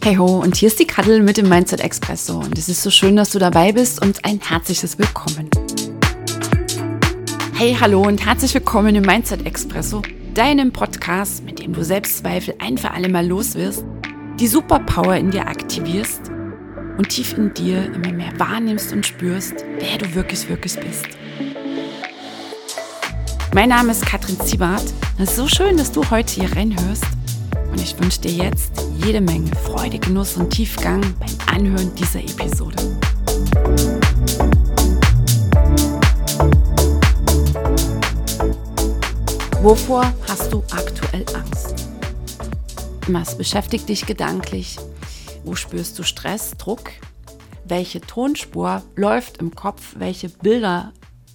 Hey ho, und hier ist die Kaddel mit dem Mindset Expresso. Und es ist so schön, dass du dabei bist und ein herzliches Willkommen. Hey, hallo und herzlich willkommen im Mindset Expresso, deinem Podcast, mit dem du Selbstzweifel ein für alle Mal loswirst, die Superpower in dir aktivierst und tief in dir immer mehr wahrnimmst und spürst, wer du wirklich, wirklich bist. Mein Name ist Katrin Ziebart. Es ist so schön, dass du heute hier reinhörst und ich wünsche dir jetzt jede Menge Freude, Genuss und Tiefgang beim Anhören dieser Episode. Wovor hast du aktuell Angst? Was beschäftigt dich gedanklich? Wo spürst du Stress, Druck? Welche Tonspur läuft im Kopf? Welche Bilder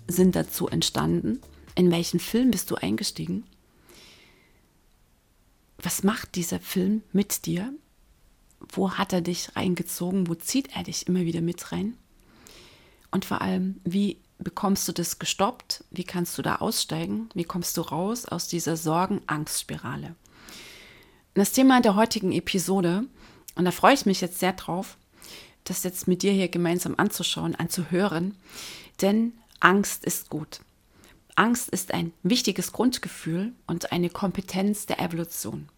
sind dazu entstanden? In welchen Film bist du eingestiegen? Was macht dieser Film mit dir? Wo hat er dich reingezogen? Wo zieht er dich immer wieder mit rein? Und vor allem, wie bekommst du das gestoppt? Wie kannst du da aussteigen? Wie kommst du raus aus dieser Sorgen-Angst-Spirale? Das Thema der heutigen Episode, und da freue ich mich jetzt sehr drauf, das jetzt mit dir hier gemeinsam anzuschauen, anzuhören, denn Angst ist gut. Angst ist ein wichtiges Grundgefühl und eine Kompetenz der Evolution.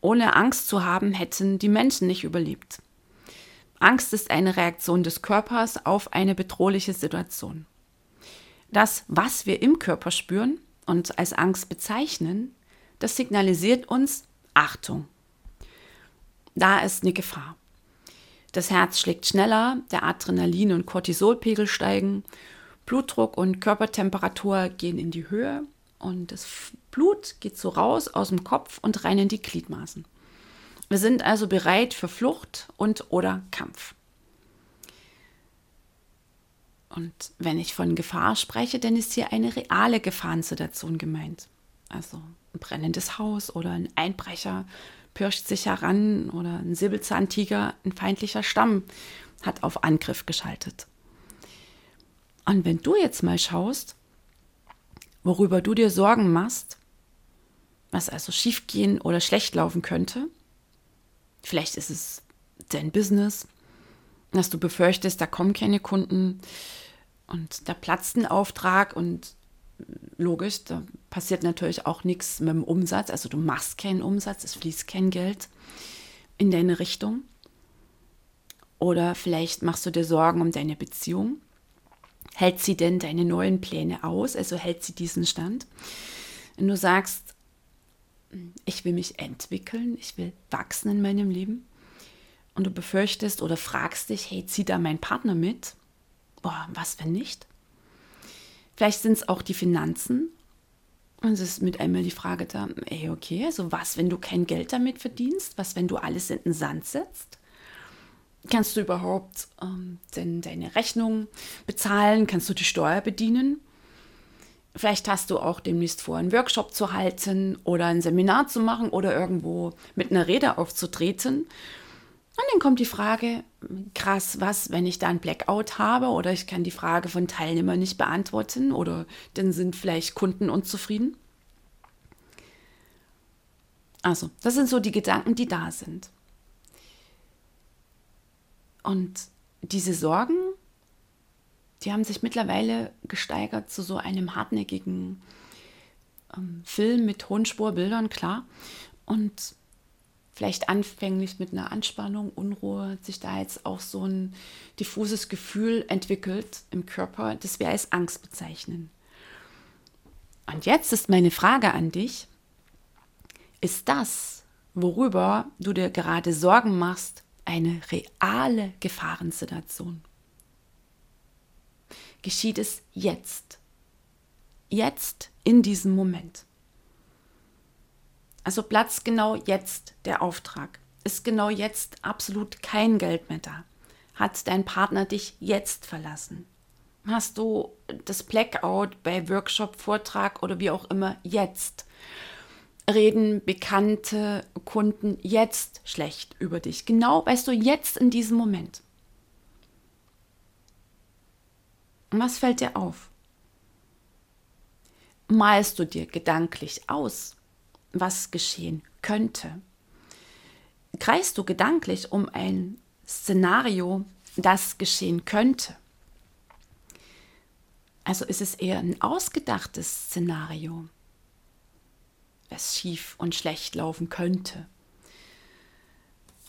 Ohne Angst zu haben, hätten die Menschen nicht überlebt. Angst ist eine Reaktion des Körpers auf eine bedrohliche Situation. Das, was wir im Körper spüren und als Angst bezeichnen, das signalisiert uns Achtung. Da ist eine Gefahr. Das Herz schlägt schneller, der Adrenalin- und Cortisolpegel steigen Blutdruck und Körpertemperatur gehen in die Höhe und das Blut geht so raus aus dem Kopf und rein in die Gliedmaßen. Wir sind also bereit für Flucht und oder Kampf. Und wenn ich von Gefahr spreche, dann ist hier eine reale Gefahrensituation gemeint. Also ein brennendes Haus oder ein Einbrecher pirscht sich heran oder ein Säbelzahntiger, ein feindlicher Stamm hat auf Angriff geschaltet. Und wenn du jetzt mal schaust, worüber du dir Sorgen machst, was also schiefgehen oder schlecht laufen könnte, vielleicht ist es dein Business, dass du befürchtest, da kommen keine Kunden und da platzt ein Auftrag und logisch, da passiert natürlich auch nichts mit dem Umsatz, also du machst keinen Umsatz, es fließt kein Geld in deine Richtung. Oder vielleicht machst du dir Sorgen um deine Beziehung Hält sie denn deine neuen Pläne aus? Also hält sie diesen Stand? Wenn du sagst, ich will mich entwickeln, ich will wachsen in meinem Leben und du befürchtest oder fragst dich, hey, zieht da mein Partner mit? Boah, was wenn nicht? Vielleicht sind es auch die Finanzen. Und es ist mit einmal die Frage da, ey, okay, also was, wenn du kein Geld damit verdienst? Was, wenn du alles in den Sand setzt? Kannst du überhaupt ähm, denn deine Rechnung bezahlen? Kannst du die Steuer bedienen? Vielleicht hast du auch demnächst vor, einen Workshop zu halten oder ein Seminar zu machen oder irgendwo mit einer Rede aufzutreten. Und dann kommt die Frage, krass, was, wenn ich da ein Blackout habe oder ich kann die Frage von Teilnehmern nicht beantworten oder dann sind vielleicht Kunden unzufrieden? Also, das sind so die Gedanken, die da sind. Und diese Sorgen, die haben sich mittlerweile gesteigert zu so einem hartnäckigen ähm, Film mit hohen Spurbildern, klar. Und vielleicht anfänglich mit einer Anspannung, Unruhe, hat sich da jetzt auch so ein diffuses Gefühl entwickelt im Körper, das wir als Angst bezeichnen. Und jetzt ist meine Frage an dich, ist das, worüber du dir gerade Sorgen machst, eine reale Gefahrensituation. Geschieht es jetzt. Jetzt in diesem Moment. Also platzt genau jetzt der Auftrag. Ist genau jetzt absolut kein Geld mehr da. Hat dein Partner dich jetzt verlassen? Hast du das Blackout bei Workshop, Vortrag oder wie auch immer jetzt? Reden bekannte Kunden jetzt schlecht über dich. Genau weißt du jetzt in diesem Moment. Und was fällt dir auf? Malst du dir gedanklich aus, was geschehen könnte? kreist du gedanklich um ein Szenario, das geschehen könnte. Also ist es eher ein ausgedachtes Szenario, was schief und schlecht laufen könnte.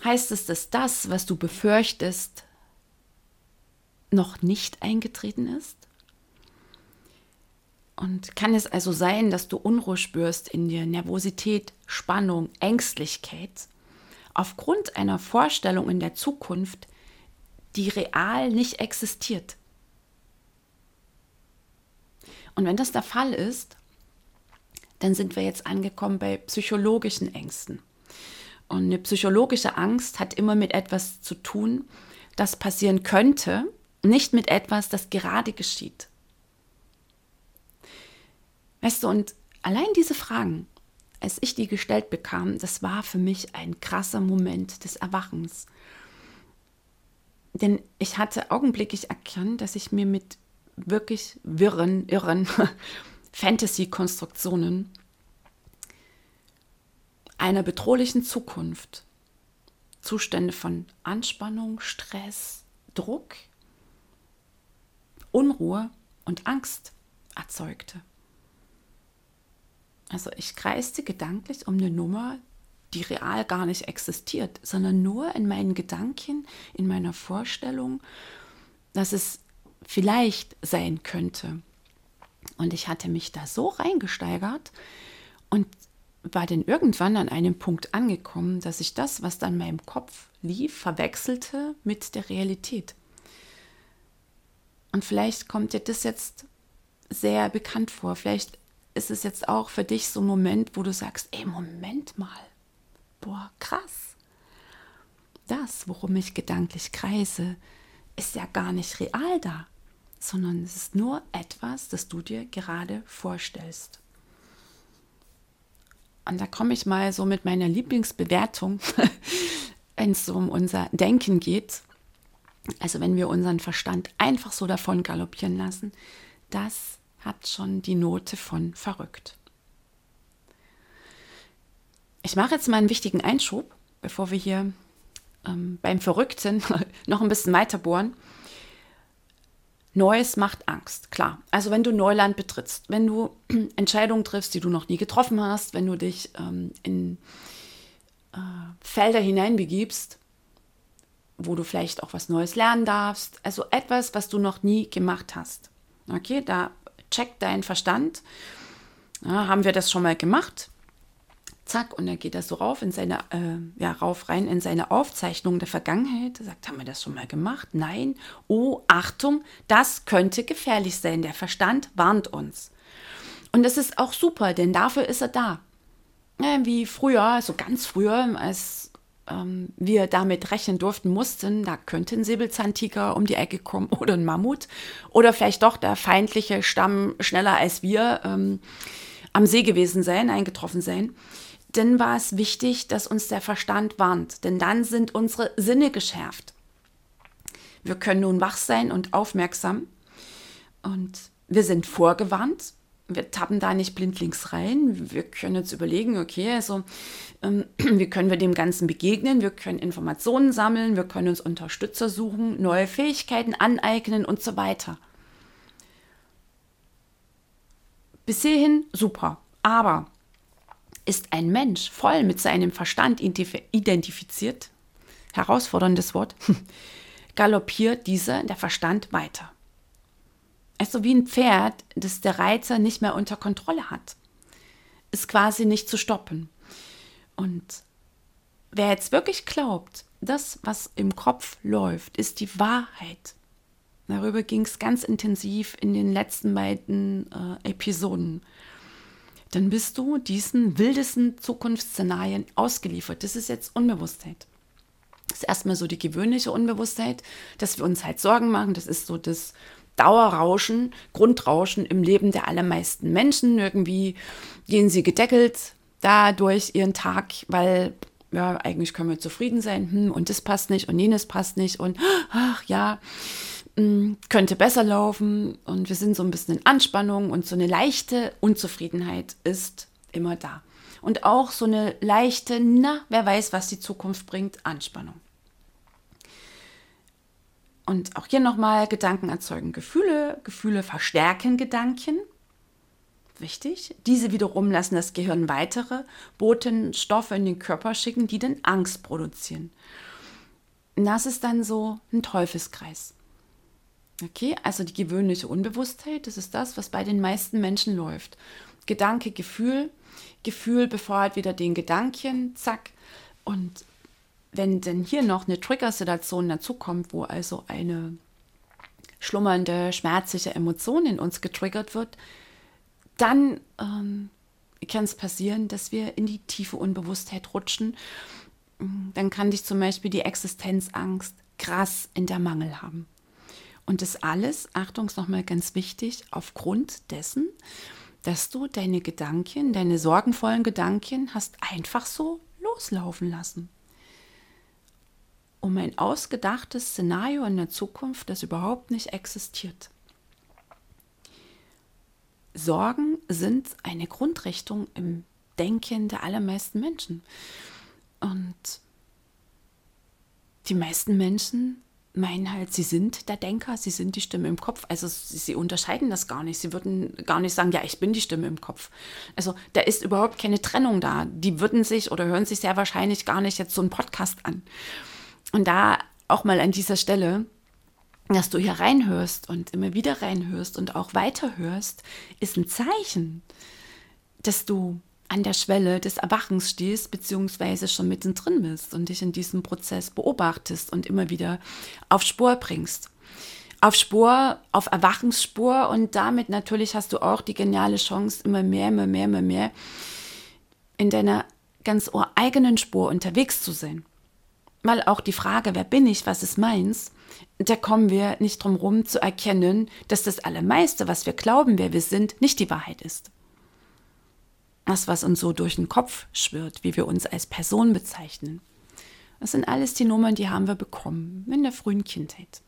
Heißt es, dass das, was du befürchtest, noch nicht eingetreten ist? Und kann es also sein, dass du Unruhe spürst in dir, Nervosität, Spannung, Ängstlichkeit, aufgrund einer Vorstellung in der Zukunft, die real nicht existiert? Und wenn das der Fall ist, dann sind wir jetzt angekommen bei psychologischen Ängsten. Und eine psychologische Angst hat immer mit etwas zu tun, das passieren könnte, nicht mit etwas, das gerade geschieht. Weißt du, und allein diese Fragen, als ich die gestellt bekam, das war für mich ein krasser Moment des Erwachens. Denn ich hatte augenblicklich erkannt, dass ich mir mit wirklich wirren, irren Fantasy-Konstruktionen einer bedrohlichen Zukunft, Zustände von Anspannung, Stress, Druck, Unruhe und Angst erzeugte. Also ich kreiste gedanklich um eine Nummer, die real gar nicht existiert, sondern nur in meinen Gedanken, in meiner Vorstellung, dass es vielleicht sein könnte. Und ich hatte mich da so reingesteigert und war dann irgendwann an einem Punkt angekommen, dass ich das, was dann in meinem Kopf lief, verwechselte mit der Realität. Und vielleicht kommt dir das jetzt sehr bekannt vor. Vielleicht ist es jetzt auch für dich so ein Moment, wo du sagst, ey, Moment mal. Boah, krass. Das, worum ich gedanklich kreise, ist ja gar nicht real da sondern es ist nur etwas, das du dir gerade vorstellst. Und da komme ich mal so mit meiner Lieblingsbewertung, wenn es so um unser Denken geht. Also wenn wir unseren Verstand einfach so davon galoppieren lassen, das hat schon die Note von verrückt. Ich mache jetzt mal einen wichtigen Einschub, bevor wir hier ähm, beim Verrückten noch ein bisschen weiter bohren. Neues macht Angst, klar. Also wenn du Neuland betrittst, wenn du Entscheidungen triffst, die du noch nie getroffen hast, wenn du dich ähm, in äh, Felder hineinbegibst, wo du vielleicht auch was Neues lernen darfst, also etwas, was du noch nie gemacht hast. Okay, da checkt dein Verstand. Ja, haben wir das schon mal gemacht? Zack, und dann geht er so rauf in seine, äh, ja, rauf rein in seine Aufzeichnung der Vergangenheit. Er sagt, haben wir das schon mal gemacht? Nein. Oh, Achtung, das könnte gefährlich sein. Der Verstand warnt uns. Und das ist auch super, denn dafür ist er da. Ja, wie früher, also ganz früher, als ähm, wir damit rechnen durften, mussten, da könnte ein Säbelzahntiger um die Ecke kommen oder ein Mammut oder vielleicht doch der feindliche Stamm schneller als wir ähm, am See gewesen sein, eingetroffen sein dann war es wichtig, dass uns der Verstand warnt, denn dann sind unsere Sinne geschärft. Wir können nun wach sein und aufmerksam und wir sind vorgewarnt. Wir tappen da nicht blindlings rein. Wir können jetzt überlegen, okay, also ähm, wie können wir dem Ganzen begegnen? Wir können Informationen sammeln, wir können uns Unterstützer suchen, neue Fähigkeiten aneignen und so weiter. Bis hierhin super. Aber ist ein Mensch voll mit seinem Verstand identifiziert, herausforderndes Wort, galoppiert dieser, der Verstand, weiter. Also wie ein Pferd, das der Reiter nicht mehr unter Kontrolle hat. Ist quasi nicht zu stoppen. Und wer jetzt wirklich glaubt, das, was im Kopf läuft, ist die Wahrheit. Darüber ging es ganz intensiv in den letzten beiden äh, Episoden dann bist du diesen wildesten Zukunftsszenarien ausgeliefert. Das ist jetzt Unbewusstheit. Das ist erstmal so die gewöhnliche Unbewusstheit, dass wir uns halt Sorgen machen. Das ist so das Dauerrauschen, Grundrauschen im Leben der allermeisten Menschen. Irgendwie gehen sie gedeckelt dadurch ihren Tag, weil ja, eigentlich können wir zufrieden sein hm, und das passt nicht und jenes passt nicht und ach ja, könnte besser laufen und wir sind so ein bisschen in Anspannung und so eine leichte Unzufriedenheit ist immer da. und auch so eine leichte, na, wer weiß, was die Zukunft bringt, Anspannung. Und auch hier nochmal, Gedanken erzeugen Gefühle, Gefühle verstärken Gedanken. Wichtig. Diese wiederum lassen das Gehirn weitere Botenstoffe in den Körper schicken, die dann Angst produzieren. Und das ist dann so ein Teufelskreis. Okay, also die gewöhnliche Unbewusstheit, das ist das, was bei den meisten Menschen läuft. Gedanke, Gefühl, Gefühl befeuert wieder den Gedanken, zack. Und wenn denn hier noch eine Trigger-Situation dazukommt, wo also eine schlummernde, schmerzliche Emotion in uns getriggert wird, dann ähm, kann es passieren, dass wir in die tiefe Unbewusstheit rutschen. Dann kann dich zum Beispiel die Existenzangst krass in der Mangel haben. Und das alles, Achtung, ist nochmal ganz wichtig, aufgrund dessen, dass du deine Gedanken, deine sorgenvollen Gedanken hast einfach so loslaufen lassen. Um ein ausgedachtes Szenario in der Zukunft, das überhaupt nicht existiert. Sorgen sind eine Grundrichtung im Denken der allermeisten Menschen. Und die meisten Menschen meinen halt, sie sind der Denker, sie sind die Stimme im Kopf. Also sie, unterscheiden das gar nicht. Sie würden gar nicht sagen, ja, ich bin die Stimme im Kopf. Also da ist überhaupt keine Trennung da. Die würden sich oder hören sich sehr wahrscheinlich gar nicht jetzt so einen Podcast an. Und da auch mal an dieser Stelle, dass du hier reinhörst und immer wieder reinhörst und auch weiterhörst, ist ein Zeichen, dass du an der Schwelle des Erwachens stehst, beziehungsweise schon mittendrin bist und dich in diesem Prozess beobachtest und immer wieder auf Spur bringst. Auf Spur, auf Erwachensspur und damit natürlich hast du auch die geniale Chance, immer mehr, immer mehr, immer mehr in deiner ganz eigenen Spur unterwegs zu sein. Weil auch die Frage, wer bin ich, was ist meins, da kommen wir nicht drum rum zu erkennen, dass das Allermeiste, was wir glauben, wer wir sind, nicht die Wahrheit ist das, was uns so durch den Kopf schwirrt, wie wir uns als Person bezeichnen. Das sind alles die Nummern, die haben wir bekommen in der frühen Kindheit.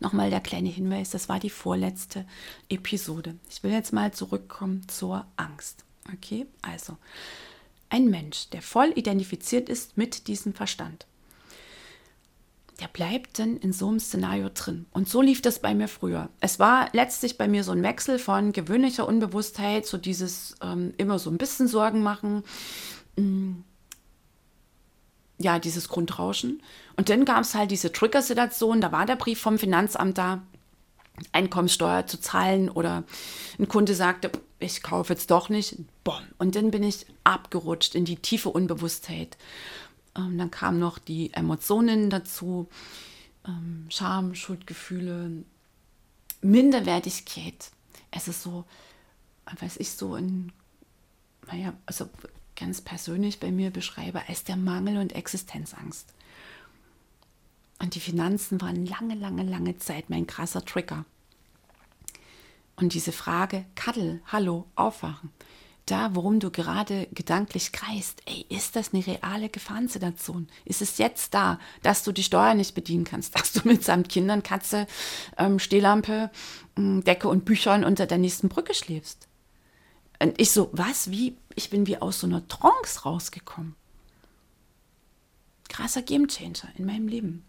Nochmal der kleine Hinweis, das war die vorletzte Episode. Ich will jetzt mal zurückkommen zur Angst. Okay, also ein Mensch, der voll identifiziert ist mit diesem Verstand, der bleibt dann in so einem Szenario drin. Und so lief das bei mir früher. Es war letztlich bei mir so ein Wechsel von gewöhnlicher Unbewusstheit, so dieses ähm, immer so ein bisschen Sorgen machen, mm, ja, dieses Grundrauschen. Und dann gab es halt diese Trigger-Situation, da war der Brief vom Finanzamt da, Einkommenssteuer zu zahlen oder ein Kunde sagte, ich kaufe jetzt doch nicht. Boom. Und dann bin ich abgerutscht in die tiefe Unbewusstheit. Ähm, dann kamen noch die Emotionen dazu, ähm, Scham, Schuldgefühle, Minderwertigkeit. Es ist so, weiß ich, so ein, naja, also ganz persönlich bei mir beschreibe als der Mangel und Existenzangst. Und die Finanzen waren lange, lange, lange Zeit mein krasser Trigger. Und diese Frage, Kaddel, hallo, aufwachen, da, worum du gerade gedanklich kreist, ey, ist das eine reale Gefahrensituation? Ist es jetzt da, dass du die Steuer nicht bedienen kannst, dass du mitsamt Kindern, Katze, ähm, Stehlampe, äh, Decke und Büchern unter der nächsten Brücke schläfst? Und ich so, was, wie? Ich bin wie aus so einer Trance rausgekommen. Krasser Gamechanger in meinem Leben.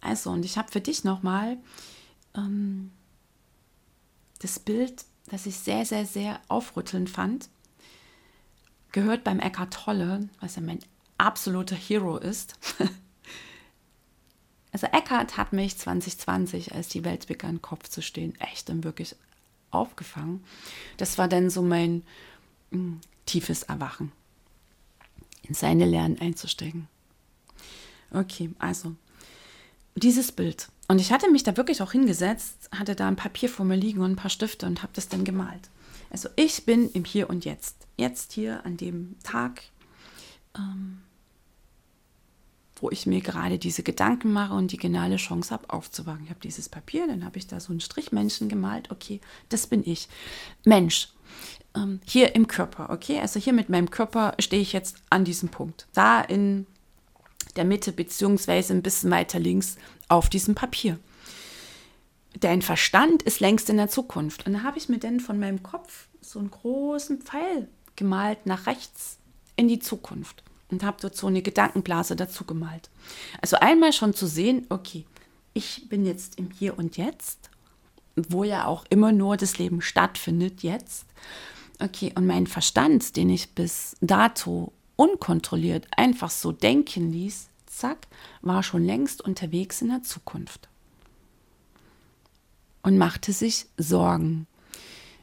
Also, und ich habe für dich nochmal ähm, das Bild das ich sehr, sehr, sehr aufrüttelnd fand, gehört beim Eckhart Tolle, was ja mein absoluter Hero ist. also Eckhart hat mich 2020, als die Welt begann, Kopf zu stehen, echt und wirklich aufgefangen. Das war dann so mein mh, hm, tiefes Erwachen, in seine Lernen einzusteigen. Okay, also dieses Bild und ich hatte mich da wirklich auch hingesetzt, hatte da ein Papier vor mir liegen und ein paar Stifte und habe das dann gemalt. Also ich bin im Hier und Jetzt. Jetzt hier an dem Tag, ähm, wo ich mir gerade diese Gedanken mache und die geniale Chance habe, aufzuwachen. Ich habe dieses Papier, dann habe ich da so einen Strichmenschen gemalt. Okay, das bin ich. Mensch, ähm, hier im Körper. Okay, also hier mit meinem Körper stehe ich jetzt an diesem Punkt. Da in der Mitte beziehungsweise ein bisschen weiter links auf diesem Papier. Dein Verstand ist längst in der Zukunft. Und da habe ich mir dann von meinem Kopf so einen großen Pfeil gemalt nach rechts in die Zukunft und habe dort so eine Gedankenblase dazu gemalt. Also einmal schon zu sehen, okay, ich bin jetzt im Hier und Jetzt, wo ja auch immer nur das Leben stattfindet jetzt. Okay, und mein Verstand, den ich bis dato unkontrolliert einfach so denken ließ, zack, war schon längst unterwegs in der Zukunft. Und machte sich Sorgen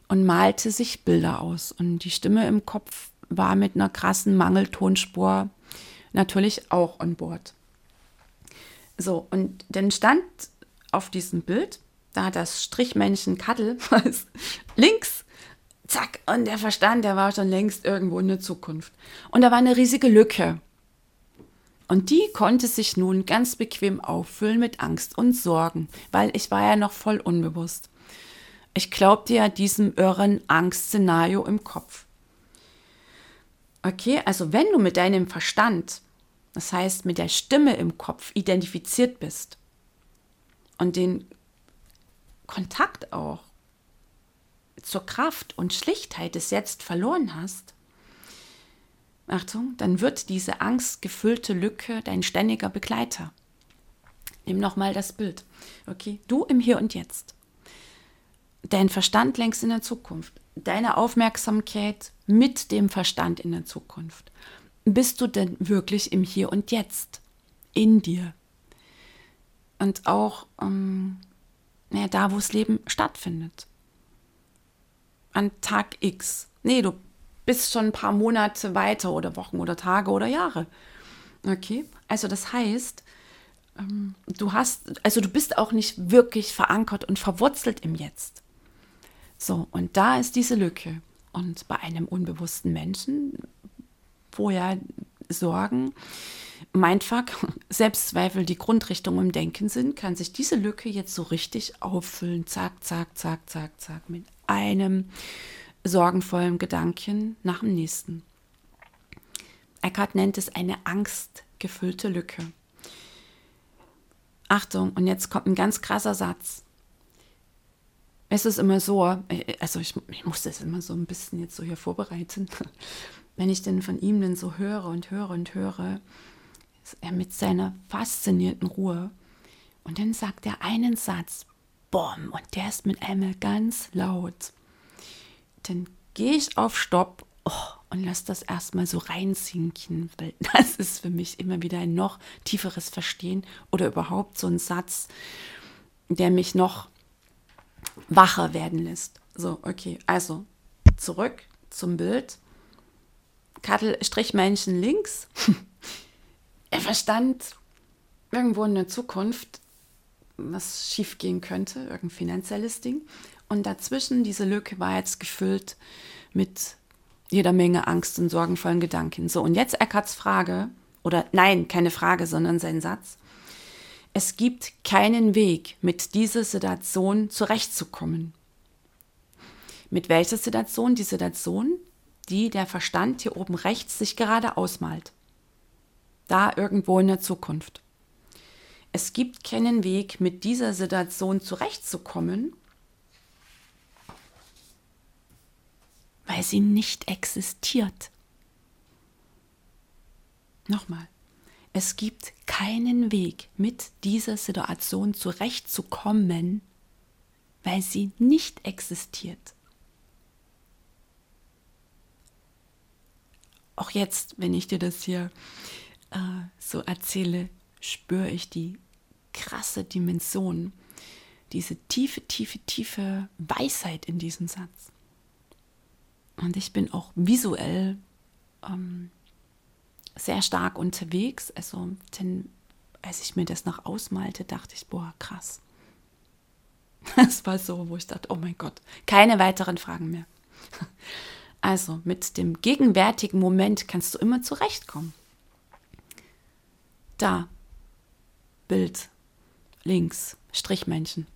und malte sich Bilder aus. Und die Stimme im Kopf war mit einer krassen Mangeltonspur natürlich auch an Bord. So, und dann stand auf diesem Bild da das Strichmännchen Kattel links, zack, und der Verstand, der war schon längst irgendwo in der Zukunft. Und da war eine riesige Lücke. Und die konnte sich nun ganz bequem auffüllen mit Angst und Sorgen, weil ich war ja noch voll unbewusst. Ich glaubte ja diesem irren Angstszenario im Kopf. Okay, also wenn du mit deinem Verstand, das heißt mit der Stimme im Kopf identifiziert bist und den Kontakt auch zur Kraft und Schlichtheit des Jetzt verloren hast, Achtung, dann wird diese angstgefüllte Lücke dein ständiger Begleiter. Nimm nochmal das Bild. Okay, du im Hier und Jetzt. Dein Verstand längst in der Zukunft. Deine Aufmerksamkeit mit dem Verstand in der Zukunft. Bist du denn wirklich im Hier und Jetzt? In dir. Und auch ähm, naja, da, wo das Leben stattfindet. An Tag X. Nee, du bist schon ein paar Monate weiter oder Wochen oder Tage oder Jahre. Okay, also das heißt, ähm, du hast, also du bist auch nicht wirklich verankert und verwurzelt im Jetzt. So, und da ist diese Lücke. Und bei einem unbewussten Menschen, wo ja Sorgen, Mindfuck, Selbstzweifel die Grundrichtung im Denken sind, kann sich diese Lücke jetzt so richtig auffüllen. Zack, zack, zack, zack, zack. Mit einem sorgenvollen Gedanken nach dem nächsten. Eckhart nennt es eine angstgefüllte Lücke. Achtung, und jetzt kommt ein ganz krasser Satz. Es ist immer so, also ich, ich muss das immer so ein bisschen jetzt so hier vorbereiten, wenn ich denn von ihm denn so höre und höre und höre, er mit seiner faszinierten Ruhe. Und dann sagt er einen Satz, Bom, und der ist mit einmal ganz laut. Dann gehe ich auf Stopp oh, und lasse das erstmal so reinsinken, weil das ist für mich immer wieder ein noch tieferes Verstehen oder überhaupt so ein Satz, der mich noch wacher werden lässt. So, okay, also zurück zum Bild. Kattel Strichmännchen links. er verstand irgendwo in der Zukunft, was schiefgehen könnte, irgendein finanzielles Ding. Und dazwischen, diese Lücke war jetzt gefüllt mit jeder Menge Angst und sorgenvollen Gedanken. So, und jetzt Eckarts Frage, oder nein, keine Frage, sondern sein Satz. Es gibt keinen Weg, mit dieser Situation zurechtzukommen. Mit welcher Situation? Die Situation, die der Verstand hier oben rechts sich gerade ausmalt. Da irgendwo in der Zukunft. Es gibt keinen Weg, mit dieser Situation zurechtzukommen, weil sie nicht existiert. Nochmal. Es gibt keinen Weg, mit dieser Situation zurechtzukommen, weil sie nicht existiert. auch jetzt, wenn ich dir das hier äh, so erzähle, spüre ich die krasse Dimension, diese tiefe, tiefe, tiefe Weisheit in diesem Satz. Und ich bin auch visuell ähm, sehr stark unterwegs. Also, denn als ich mir das noch ausmalte, dachte ich, boah, krass. Das war so, wo ich dachte, oh mein Gott, keine weiteren Fragen mehr. Also mit dem gegenwärtigen Moment kannst du immer zurechtkommen. Da, Bild, links, Strichmännchen.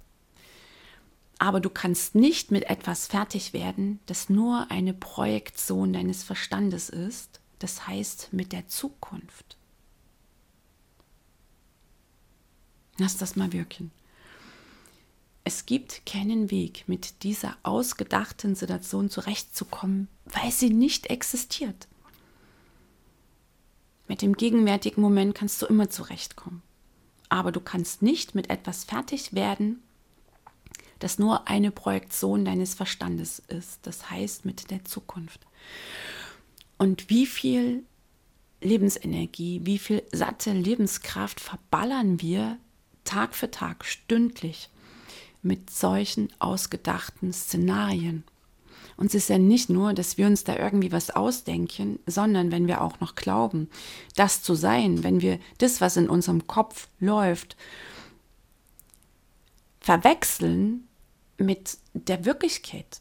Aber du kannst nicht mit etwas fertig werden, das nur eine Projektion deines Verstandes ist, das heißt mit der Zukunft. Lass das mal wirken. Es gibt keinen Weg, mit dieser ausgedachten Situation zurechtzukommen, weil sie nicht existiert. Mit dem gegenwärtigen Moment kannst du immer zurechtkommen. Aber du kannst nicht mit etwas fertig werden, das nur eine Projektion deines Verstandes ist. Das heißt mit der Zukunft. Und wie viel Lebensenergie, wie viel satte Lebenskraft verballern wir Tag für Tag, stündlich mit solchen ausgedachten Szenarien. Und es ist ja nicht nur, dass wir uns da irgendwie was ausdenken, sondern wenn wir auch noch glauben, das zu sein, wenn wir das, was in unserem Kopf läuft, verwechseln mit der Wirklichkeit.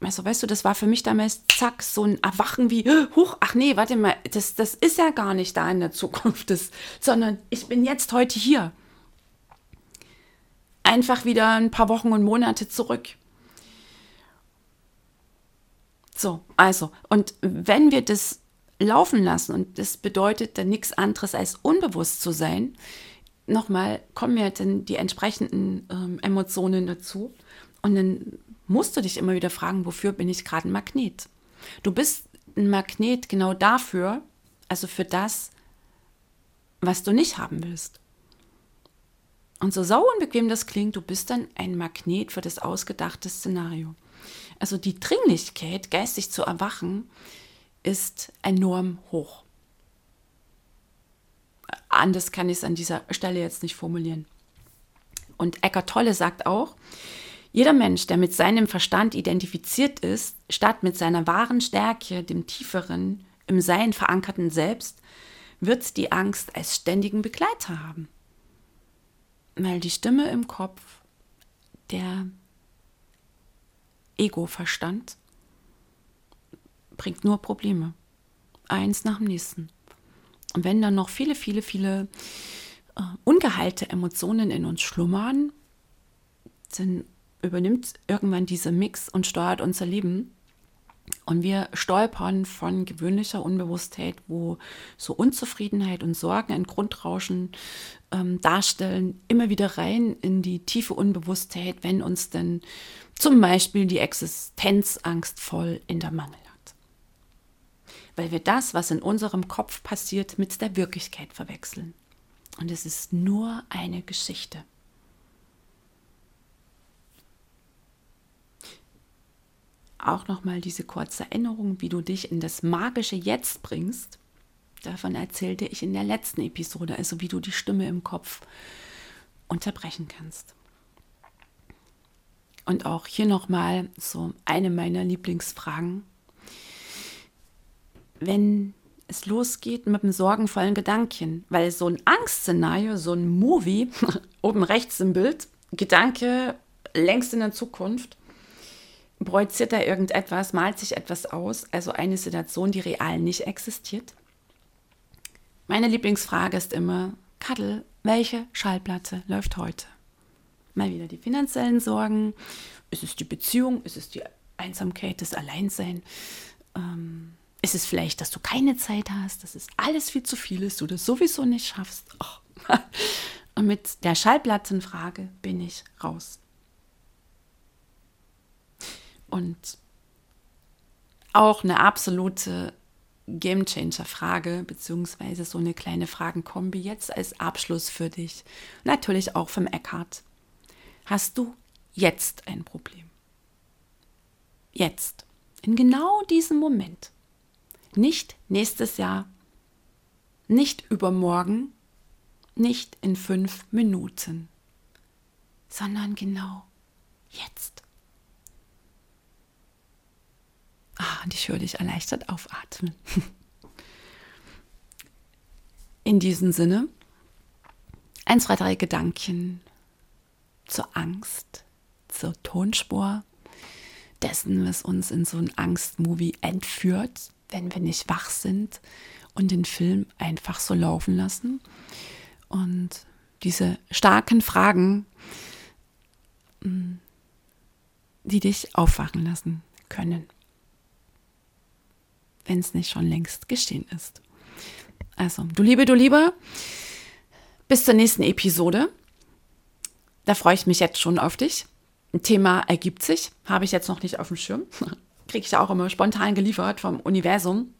Also, weißt du, das war für mich damals, zack, so ein Erwachen wie, huch, ach nee, warte mal, das, das ist ja gar nicht da in der Zukunft, das, sondern ich bin jetzt heute hier. Einfach wieder ein paar Wochen und Monate zurück. So, also, und wenn wir das laufen lassen, und das bedeutet dann nichts anderes als unbewusst zu sein, nochmal kommen ja dann die entsprechenden ähm, Emotionen dazu. Und dann musst du dich immer wieder fragen, wofür bin ich gerade ein Magnet? Du bist ein Magnet genau dafür, also für das, was du nicht haben willst. Und so sau unbequem das klingt, du bist dann ein Magnet für das ausgedachte Szenario. Also die Dringlichkeit, geistig zu erwachen, ist enorm hoch. Anders kann ich es an dieser Stelle jetzt nicht formulieren. Und Eckart Tolle sagt auch, jeder Mensch, der mit seinem Verstand identifiziert ist, statt mit seiner wahren Stärke, dem tieferen, im Sein verankerten Selbst, wird die Angst als ständigen Begleiter haben. Weil die Stimme im Kopf, der Ego-Verstand, bringt nur Probleme. Eins nach dem nächsten. Und wenn dann noch viele, viele, viele äh, ungeheilte Emotionen in uns schlummern, dann übernimmt irgendwann dieser Mix und steuert unser Leben. Und wir stolpern von gewöhnlicher Unbewusstheit, wo so Unzufriedenheit und Sorgen ein Grundrauschen ähm, darstellen, immer wieder rein in die tiefe Unbewusstheit, wenn uns dann zum Beispiel die Existenzangst voll in der Mangel weil wir das, was in unserem Kopf passiert, mit der Wirklichkeit verwechseln. Und es ist nur eine Geschichte. Auch nochmal diese kurze Erinnerung, wie du dich in das magische Jetzt bringst. Davon erzählte ich in der letzten Episode, also wie du die Stimme im Kopf unterbrechen kannst. Und auch hier nochmal so eine meiner Lieblingsfragen wenn es losgeht mit einem sorgenvollen Gedanken, weil so ein Angstszenario, so ein Movie, oben rechts im Bild, Gedanke längst in der Zukunft, projiziert da irgendetwas, malt sich etwas aus, also eine Situation, die real nicht existiert. Meine Lieblingsfrage ist immer, Kadel, welche Schallplatte läuft heute? Mal wieder die finanziellen Sorgen, ist es die Beziehung, ist es die Einsamkeit, das Alleinsein? Ähm, ist es vielleicht, dass du keine Zeit hast, dass es alles viel zu viel ist, du das sowieso nicht schaffst? Oh. Und mit der Schallplattenfrage bin ich raus. Und auch eine absolute Gamechanger-Frage, beziehungsweise so eine kleine Fragenkombi jetzt als Abschluss für dich. Natürlich auch vom Eckhart. Hast du jetzt ein Problem? Jetzt, in genau diesem Moment. Nicht nächstes Jahr, nicht übermorgen, nicht in fünf Minuten, sondern genau jetzt. Und ich höre dich erleichtert aufatmen. In diesem Sinne, ein, zwei, drei Gedanken zur Angst, zur Tonspur dessen, was uns in so ein Angstmovie entführt wenn wir nicht wach sind und den Film einfach so laufen lassen. Und diese starken Fragen, mm, die dich aufwachen lassen können, wenn es nicht schon längst geschehen ist. Also, du Liebe, du Lieber, bis zur nächsten Episode. Da freue ich mich jetzt schon auf dich. Ein Thema ergibt sich, habe ich jetzt noch nicht auf dem Schirm. kriege ich auch immer spontan geliefert vom Universum.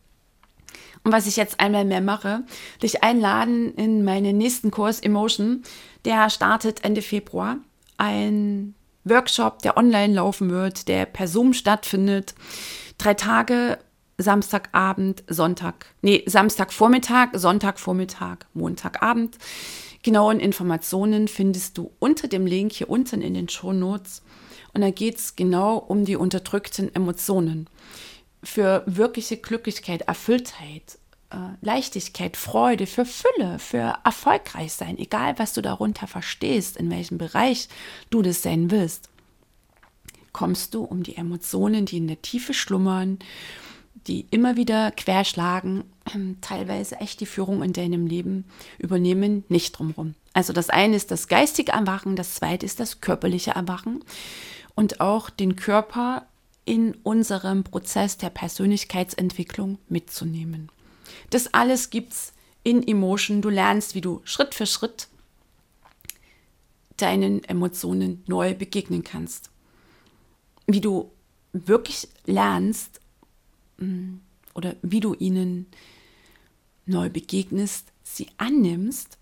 Und was ich jetzt einmal mehr mache, dich einladen in meinen nächsten Kurs Emotion. Der startet Ende Februar. Ein Workshop, der online laufen wird, der per Zoom stattfindet. Drei Tage, Samstagabend, Sonntag, nee, Samstagvormittag, Sonntagvormittag, Montagabend. Genauen Informationen findest du unter dem Link hier unten in den Show Notes. Und da geht es genau um die unterdrückten Emotionen. Für wirkliche Glücklichkeit, Erfülltheit, äh, Leichtigkeit, Freude, für Fülle, für erfolgreich sein, egal was du darunter verstehst, in welchem Bereich du das sein willst, kommst du um die Emotionen, die in der Tiefe schlummern, die immer wieder querschlagen, ähm, teilweise echt die Führung in deinem Leben übernehmen, nicht drumherum. Also das eine ist das geistige Erwachen, das zweite ist das körperliche Erwachen und auch den Körper in unserem Prozess der Persönlichkeitsentwicklung mitzunehmen. Das alles gibt es in Emotion. Du lernst, wie du Schritt für Schritt deinen Emotionen neu begegnen kannst. Wie du wirklich lernst oder wie du ihnen neu begegnest, sie annimmst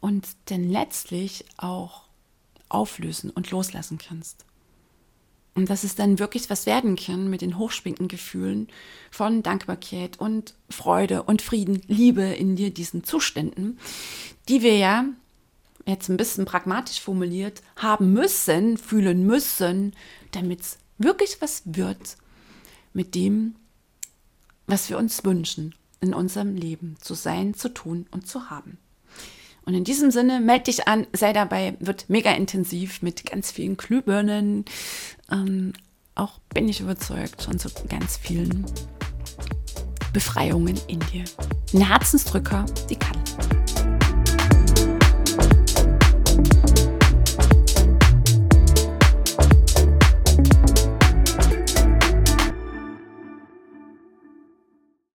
und dann letztlich auch auflösen und loslassen kannst. Und dass es dann wirklich was werden kann mit den hochschwingenden Gefühlen von Dankbarkeit und Freude und Frieden, Liebe in dir, diesen Zuständen, die wir ja jetzt ein bisschen pragmatisch formuliert haben müssen, fühlen müssen, damit es wirklich was wird mit dem, was wir uns wünschen in unserem Leben zu sein, zu tun und zu haben. Und in diesem Sinne, melde dich an, sei dabei, wird mega intensiv mit ganz vielen Glühbirnen. Ähm, auch bin ich überzeugt, schon zu ganz vielen Befreiungen in dir. Ein Herzensdrücker, die kann.